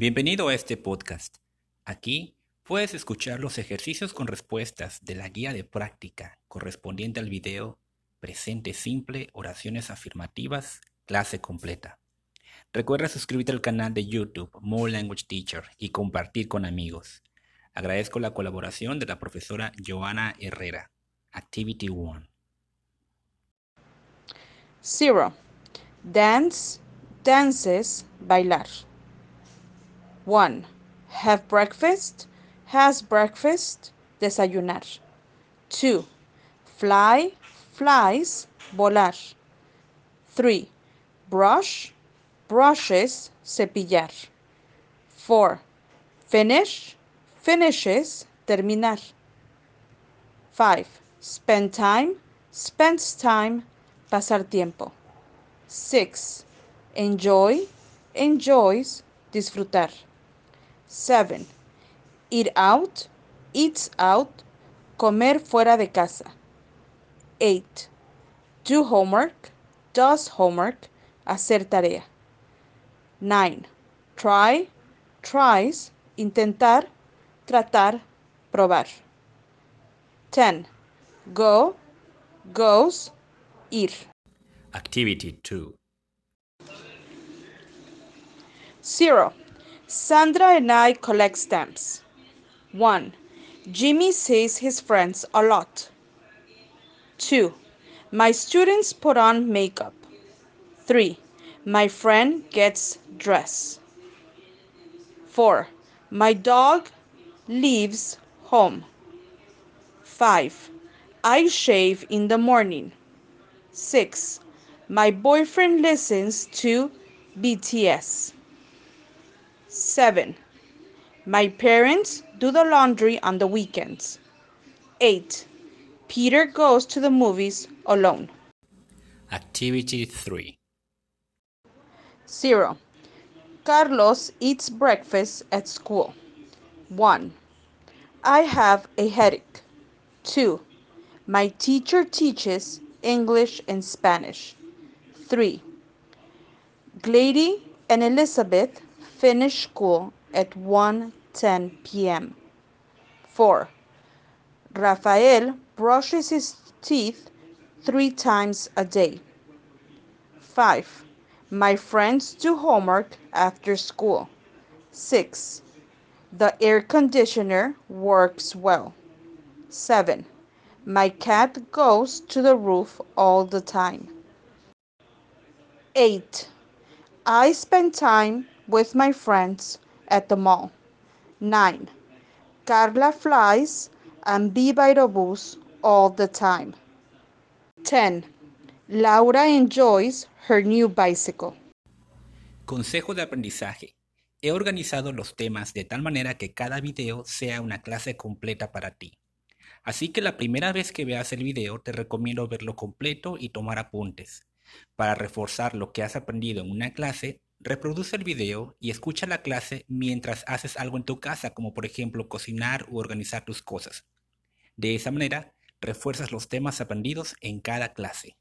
Bienvenido a este podcast. Aquí puedes escuchar los ejercicios con respuestas de la guía de práctica correspondiente al video Presente Simple, Oraciones Afirmativas, clase completa. Recuerda suscribirte al canal de YouTube More Language Teacher y compartir con amigos. Agradezco la colaboración de la profesora Joana Herrera. Activity 1. Zero. Dance, dances, bailar. 1. Have breakfast, has breakfast, desayunar. 2. Fly, flies, volar. 3. Brush, brushes, cepillar. 4. Finish, finishes, terminar. 5. Spend time, spends time, pasar tiempo. 6. Enjoy, enjoys, disfrutar. 7. Eat out, eats out, comer fuera de casa. 8. Do homework, does homework, hacer tarea. 9. Try, tries, intentar, tratar, probar. 10. Go, goes, ir. Activity 2. 0. Sandra and I collect stamps. 1. Jimmy sees his friends a lot. 2. My students put on makeup. 3. My friend gets dressed. 4. My dog leaves home. 5. I shave in the morning. 6. My boyfriend listens to BTS. 7. My parents do the laundry on the weekends. 8. Peter goes to the movies alone. Activity 3. 0. Carlos eats breakfast at school. 1. I have a headache. 2. My teacher teaches English and Spanish. 3. Glady and Elizabeth finish school at 1:10 p.m. 4. Rafael brushes his teeth 3 times a day. 5. My friends do homework after school. 6. The air conditioner works well. 7. My cat goes to the roof all the time. 8. I spend time with my friends at the mall. 9. Carla flies and be by the bus all the time. 10. Laura enjoys her new bicycle. Consejo de aprendizaje. He organizado los temas de tal manera que cada video sea una clase completa para ti. Así que la primera vez que veas el video te recomiendo verlo completo y tomar apuntes. Para reforzar lo que has aprendido en una clase, reproduce el video y escucha la clase mientras haces algo en tu casa, como por ejemplo cocinar u organizar tus cosas. De esa manera, refuerzas los temas aprendidos en cada clase.